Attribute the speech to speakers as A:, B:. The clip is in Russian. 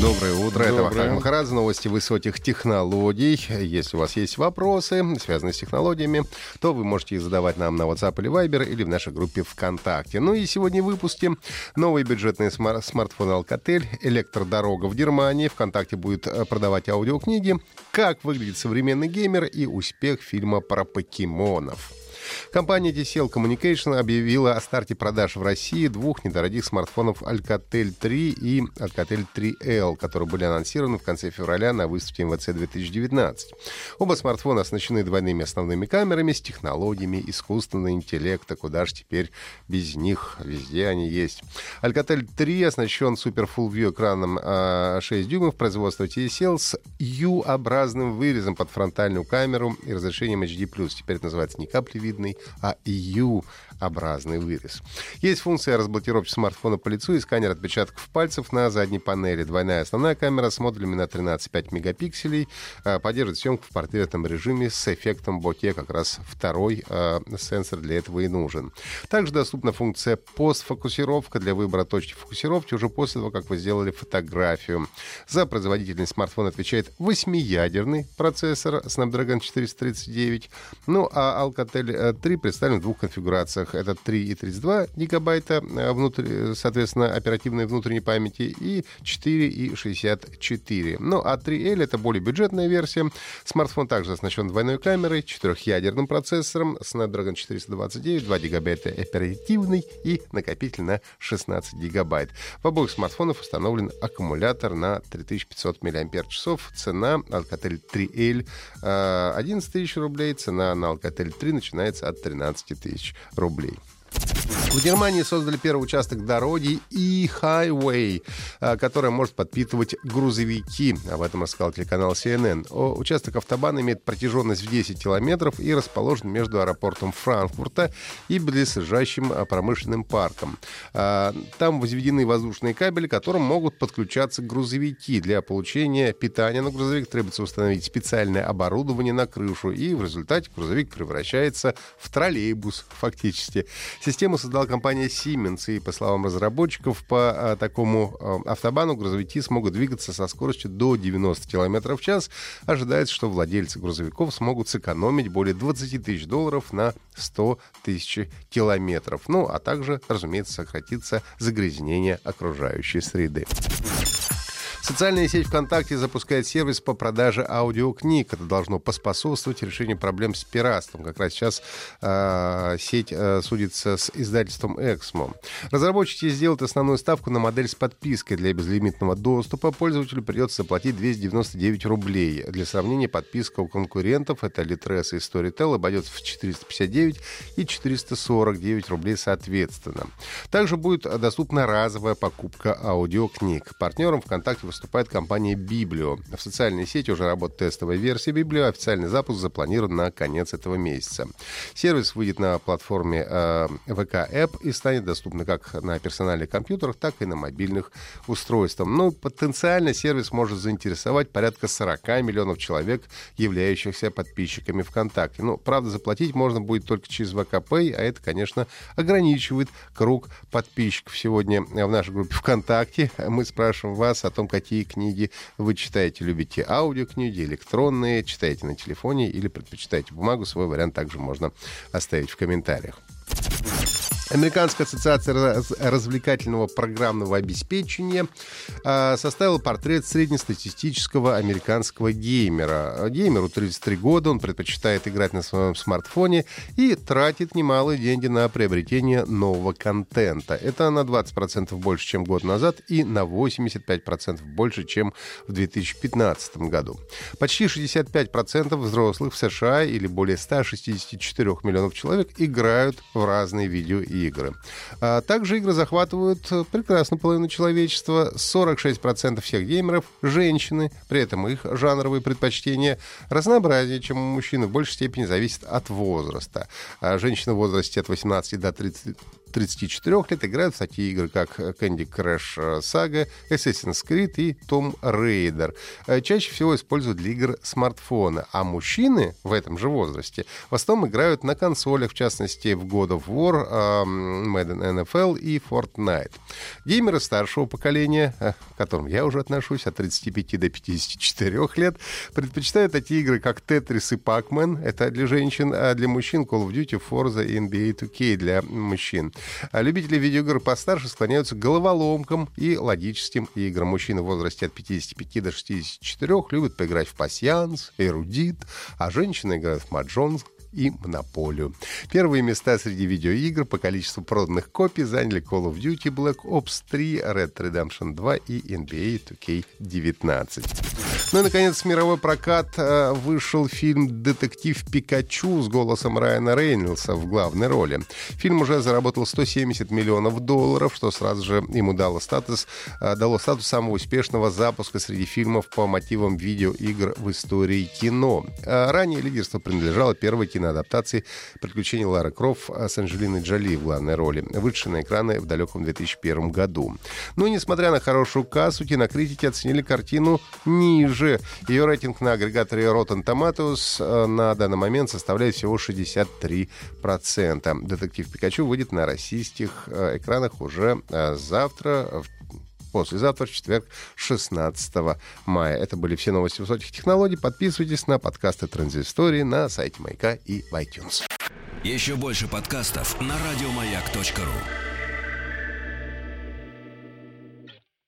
A: Доброе утро. Это
B: Доброе.
A: Вахтанг Махарадзе, новости высоких технологий. Если у вас есть вопросы, связанные с технологиями, то вы можете их задавать нам на WhatsApp или Viber или в нашей группе ВКонтакте. Ну и сегодня в выпуске новый бюджетный смар- смартфон Alcatel, электродорога в Германии. ВКонтакте будет э, продавать аудиокниги, как выглядит современный геймер и успех фильма про покемонов. Компания TCL Communication объявила о старте продаж в России двух недорогих смартфонов Alcatel 3 и Alcatel 3L, которые были анонсированы в конце февраля на выставке МВЦ 2019. Оба смартфона оснащены двойными основными камерами с технологиями искусственного интеллекта. Куда же теперь без них? Везде они есть. Alcatel 3 оснащен Super Full View экраном а, 6 дюймов производства TCL с U-образным вырезом под фронтальную камеру и разрешением HD+. Теперь это называется не каплевидный, а U-образный вырез. Есть функция разблокировки смартфона по лицу и сканер отпечатков пальцев на задней панели. Двойная основная камера с модулями на 13,5 мегапикселей а, поддерживает съемку в портретном режиме с эффектом боке. Как раз второй а, сенсор для этого и нужен. Также доступна функция постфокусировка для выбора точки фокусировки уже после того, как вы сделали фотографию. За производительность смартфона отвечает 8-ядерный процессор Snapdragon 439. Ну, а Alcatel 3 представлен в двух конфигурациях. Это 3 и 32 гигабайта, э, внутри, соответственно, оперативной внутренней памяти, и 4 и 64. Ну, а 3L — это более бюджетная версия. Смартфон также оснащен двойной камерой, четырехъядерным процессором, Snapdragon 429, 2 гигабайта оперативный и накопитель на 16 гигабайт. В обоих смартфонах установлен аккумулятор на 3500 мАч. Цена Alcatel 3L э, 11 тысяч рублей, цена на Alcatel 3 начинается от 13 тысяч рублей. В Германии создали первый участок дороги E-Highway, а, который может подпитывать грузовики. Об этом рассказал телеканал CNN. Участок автобана имеет протяженность в 10 километров и расположен между аэропортом Франкфурта и близлежащим а, промышленным парком. А, Там возведены воздушные кабели, которым могут подключаться грузовики. Для получения питания на грузовик требуется установить специальное оборудование на крышу, и в результате грузовик превращается в троллейбус фактически. Создала компания Siemens, и, по словам разработчиков, по а, такому а, автобану грузовики смогут двигаться со скоростью до 90 км в час. Ожидается, что владельцы грузовиков смогут сэкономить более 20 тысяч долларов на 100 тысяч километров. Ну, а также, разумеется, сократится загрязнение окружающей среды. Социальная сеть ВКонтакте запускает сервис по продаже аудиокниг. Это должно поспособствовать решению проблем с пиратством. Как раз сейчас э, сеть э, судится с издательством Эксмо. Разработчики сделают основную ставку на модель с подпиской. Для безлимитного доступа пользователю придется заплатить 299 рублей. Для сравнения, подписка у конкурентов, это Litres и Storytel, обойдется в 459 и 449 рублей соответственно. Также будет доступна разовая покупка аудиокниг. Партнером ВКонтакте выступает компания Библио. В социальной сети уже работает тестовая версия Библио. Официальный запуск запланирован на конец этого месяца. Сервис выйдет на платформе э, VK App и станет доступным как на персональных компьютерах, так и на мобильных устройствах. Но потенциально сервис может заинтересовать порядка 40 миллионов человек, являющихся подписчиками ВКонтакте. Ну, правда, заплатить можно будет только через ВКП, а это, конечно, ограничивает круг подписчиков. Сегодня в нашей группе ВКонтакте мы спрашиваем вас о том, какие книги вы читаете. Любите аудиокниги, электронные, читаете на телефоне или предпочитаете бумагу. Свой вариант также можно оставить в комментариях. Американская ассоциация раз- развлекательного программного обеспечения а, составила портрет среднестатистического американского геймера. Геймеру 33 года, он предпочитает играть на своем смартфоне и тратит немалые деньги на приобретение нового контента. Это на 20% больше, чем год назад, и на 85% больше, чем в 2015 году. Почти 65% взрослых в США или более 164 миллионов человек играют в разные видеоигры. А также игры захватывают э, прекрасную половину человечества. 46% всех геймеров — женщины. При этом их жанровые предпочтения разнообразнее, чем у мужчин, в большей степени зависит от возраста. А женщины в возрасте от 18 до 30 34 лет играют в такие игры, как Candy Crush Saga, Assassin's Creed и Tomb Raider. Чаще всего используют для игр смартфона, а мужчины в этом же возрасте в основном играют на консолях, в частности, в God of War, Madden NFL и Fortnite. Геймеры старшего поколения, к которым я уже отношусь, от 35 до 54 лет, предпочитают такие игры, как Tetris и Pac-Man, это для женщин, а для мужчин Call of Duty, Forza и NBA 2K для мужчин. А любители видеоигр постарше склоняются к головоломкам и логическим играм. Мужчины в возрасте от 55 до 64 любят поиграть в пасьянс, эрудит, а женщины играют в маджонг, и Монополию. Первые места среди видеоигр по количеству проданных копий заняли Call of Duty, Black Ops 3, Red Redemption 2 и NBA 2K19. Ну и, наконец, в мировой прокат э, вышел фильм «Детектив Пикачу» с голосом Райана Рейнольдса в главной роли. Фильм уже заработал 170 миллионов долларов, что сразу же ему дало статус, э, дало статус самого успешного запуска среди фильмов по мотивам видеоигр в истории кино. Э, ранее лидерство принадлежало первой киноадаптации «Приключения Лары Крофф» с Анджелиной Джоли в главной роли, вышедшей на экраны в далеком 2001 году. Но, несмотря на хорошую кассу, кинокритики оценили картину ниже же ее рейтинг на агрегаторе Rotten Tomatoes э, на данный момент составляет всего 63%. «Детектив Пикачу» выйдет на российских э, экранах уже э, завтра, послезавтра, в четверг, 16 мая. Это были все новости высоких технологий. Подписывайтесь на подкасты Транзистории на сайте Майка и в iTunes.
C: Еще больше подкастов на радиомаяк.ру